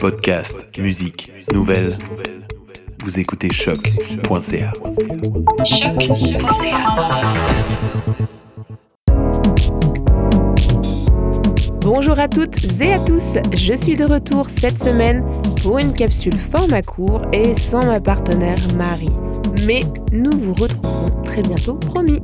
Podcast, musique, nouvelles. Vous écoutez choc.ca. Bonjour à toutes et à tous, je suis de retour cette semaine pour une capsule format court et sans ma partenaire Marie. Mais nous vous retrouverons très bientôt, promis.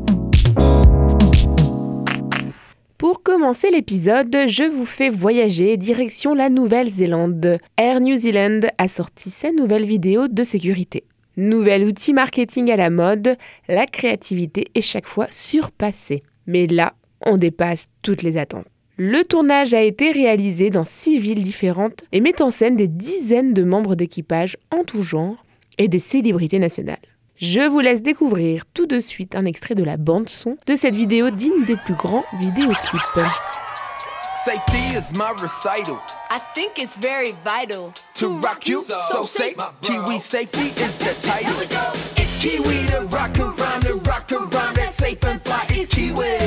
Pour commencer l'épisode, je vous fais voyager direction la Nouvelle-Zélande. Air New Zealand a sorti sa nouvelle vidéo de sécurité. Nouvel outil marketing à la mode, la créativité est chaque fois surpassée. Mais là, on dépasse toutes les attentes. Le tournage a été réalisé dans six villes différentes et met en scène des dizaines de membres d'équipage en tout genre et des célébrités nationales. Je vous laisse découvrir tout de suite un extrait de la bande son de cette vidéo digne des plus grands vidéoclips. Safety is my recital. I think it's very vital To rock you, so safe. Kiwi safety is the title. It's Kiwi to rock around, to rock around, that safe and fly. It's Kiwi.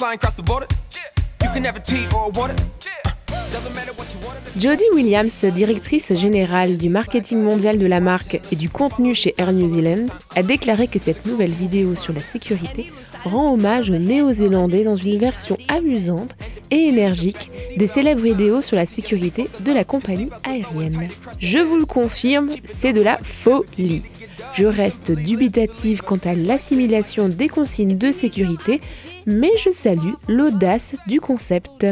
Flying. Uh. Jodie Williams, directrice générale du marketing mondial de la marque et du contenu chez Air New Zealand, a déclaré que cette nouvelle vidéo sur la sécurité rend hommage aux Néo-Zélandais dans une version amusante et énergique des célèbres vidéos sur la sécurité de la compagnie aérienne. Je vous le confirme, c'est de la folie. Je reste dubitative quant à l'assimilation des consignes de sécurité, mais je salue l'audace du concept.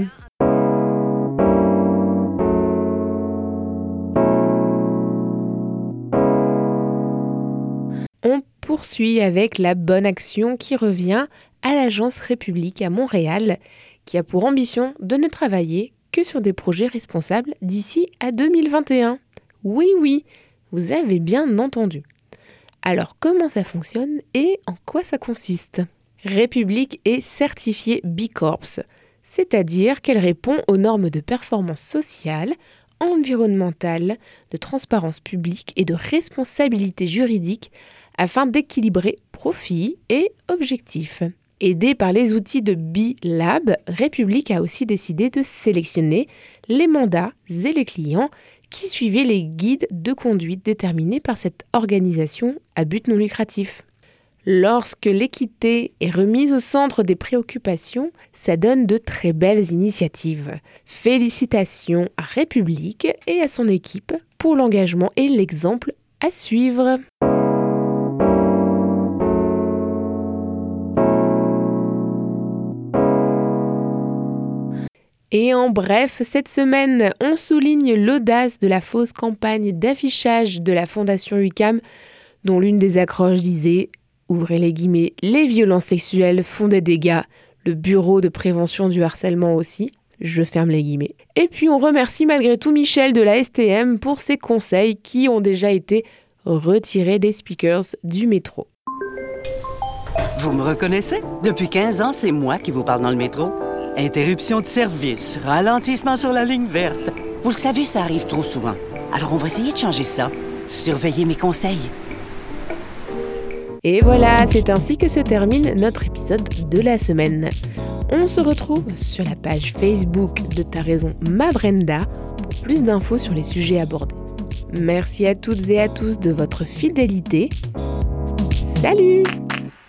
On poursuit avec la bonne action qui revient à l'agence République à Montréal, qui a pour ambition de ne travailler que sur des projets responsables d'ici à 2021. Oui, oui, vous avez bien entendu. Alors comment ça fonctionne et en quoi ça consiste? République est certifiée B Corps, c'est-à-dire qu'elle répond aux normes de performance sociale, environnementale, de transparence publique et de responsabilité juridique afin d'équilibrer profit et objectifs. Aidée par les outils de B-Lab, République a aussi décidé de sélectionner les mandats et les clients qui suivaient les guides de conduite déterminés par cette organisation à but non lucratif. Lorsque l'équité est remise au centre des préoccupations, ça donne de très belles initiatives. Félicitations à République et à son équipe pour l'engagement et l'exemple à suivre. Et en bref, cette semaine, on souligne l'audace de la fausse campagne d'affichage de la Fondation UCAM, dont l'une des accroches disait Ouvrez les guillemets, les violences sexuelles font des dégâts, le bureau de prévention du harcèlement aussi. Je ferme les guillemets. Et puis on remercie malgré tout Michel de la STM pour ses conseils qui ont déjà été retirés des speakers du métro. Vous me reconnaissez? Depuis 15 ans, c'est moi qui vous parle dans le métro. Interruption de service, ralentissement sur la ligne verte. Vous le savez, ça arrive trop souvent. Alors on va essayer de changer ça. Surveillez mes conseils. Et voilà, c'est ainsi que se termine notre épisode de la semaine. On se retrouve sur la page Facebook de Ta Raison Ma Brenda pour plus d'infos sur les sujets abordés. Merci à toutes et à tous de votre fidélité. Salut